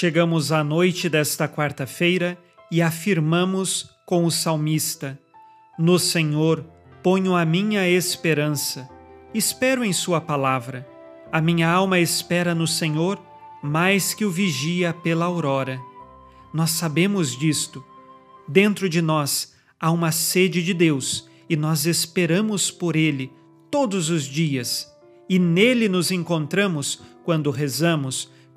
Chegamos à noite desta quarta-feira e afirmamos com o salmista: No Senhor ponho a minha esperança. Espero em Sua palavra. A minha alma espera no Senhor mais que o vigia pela aurora. Nós sabemos disto. Dentro de nós há uma sede de Deus e nós esperamos por Ele todos os dias. E nele nos encontramos quando rezamos,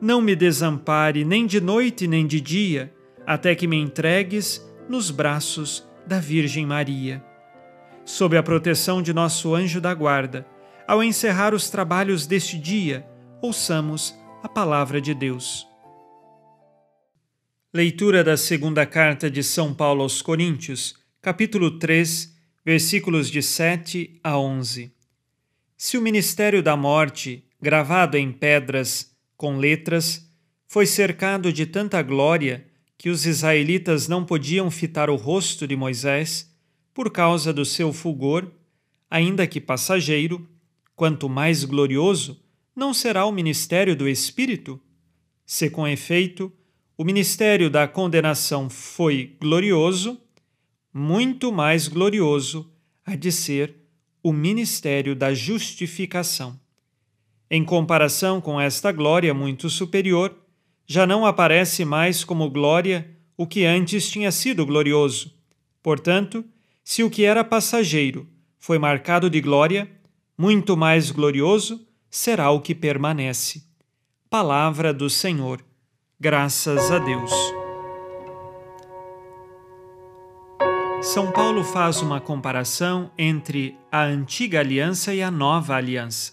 não me desampare nem de noite nem de dia, até que me entregues nos braços da Virgem Maria. Sob a proteção de nosso anjo da guarda, ao encerrar os trabalhos deste dia, ouçamos a palavra de Deus. Leitura da segunda carta de São Paulo aos Coríntios, capítulo 3, versículos de 7 a 11. Se o ministério da morte, gravado em pedras, com letras, foi cercado de tanta glória que os israelitas não podiam fitar o rosto de Moisés, por causa do seu fulgor, ainda que passageiro, quanto mais glorioso não será o ministério do Espírito? Se com efeito o ministério da condenação foi glorioso, muito mais glorioso há de ser o ministério da justificação. Em comparação com esta glória muito superior, já não aparece mais como glória o que antes tinha sido glorioso. Portanto, se o que era passageiro foi marcado de glória, muito mais glorioso será o que permanece. Palavra do Senhor. Graças a Deus. São Paulo faz uma comparação entre a antiga aliança e a nova aliança,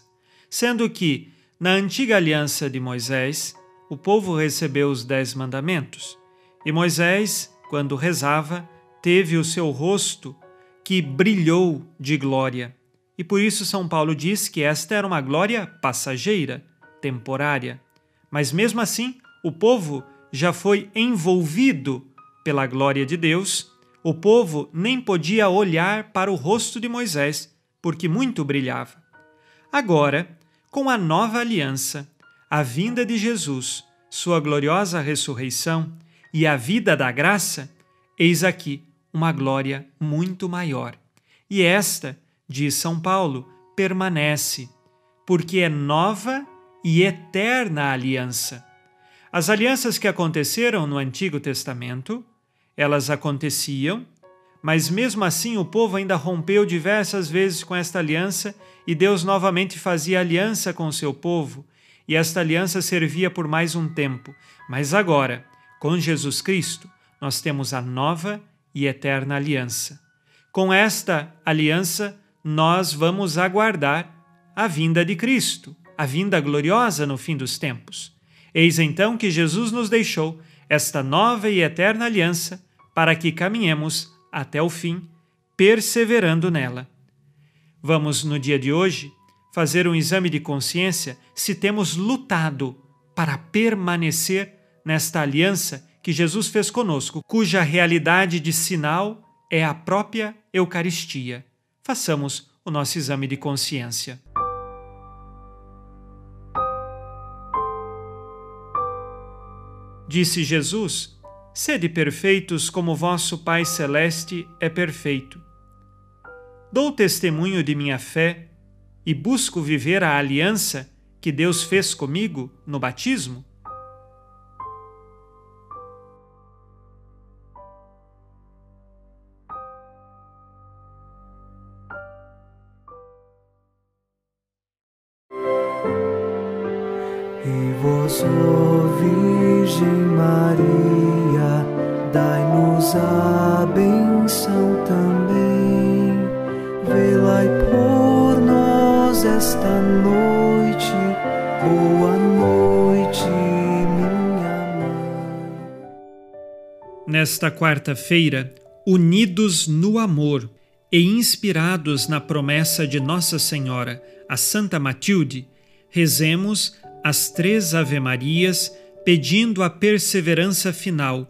sendo que, na antiga aliança de Moisés, o povo recebeu os dez mandamentos, e Moisés, quando rezava, teve o seu rosto que brilhou de glória e por isso São Paulo diz que esta era uma glória passageira, temporária. Mas mesmo assim, o povo já foi envolvido pela glória de Deus. O povo nem podia olhar para o rosto de Moisés, porque muito brilhava. Agora, com a nova aliança, a vinda de Jesus, sua gloriosa ressurreição e a vida da graça, eis aqui uma glória muito maior. E esta diz São Paulo, permanece, porque é nova e eterna aliança. As alianças que aconteceram no Antigo Testamento, elas aconteciam, mas mesmo assim o povo ainda rompeu diversas vezes com esta aliança e Deus novamente fazia aliança com o seu povo, e esta aliança servia por mais um tempo. Mas agora, com Jesus Cristo, nós temos a nova e eterna aliança. Com esta aliança, nós vamos aguardar a vinda de Cristo, a vinda gloriosa no fim dos tempos. Eis então que Jesus nos deixou esta nova e eterna aliança para que caminhemos até o fim, perseverando nela. Vamos, no dia de hoje, fazer um exame de consciência se temos lutado para permanecer nesta aliança que Jesus fez conosco, cuja realidade de sinal é a própria Eucaristia façamos o nosso exame de consciência. Disse Jesus: Sede perfeitos como vosso Pai Celeste é perfeito. Dou testemunho de minha fé e busco viver a aliança que Deus fez comigo no batismo? E vós, Virgem Maria a benção também. Velai por nós esta noite, boa noite, minha mãe. Nesta quarta-feira, unidos no amor e inspirados na promessa de Nossa Senhora, a Santa Matilde, rezemos as três Ave-Marias pedindo a perseverança final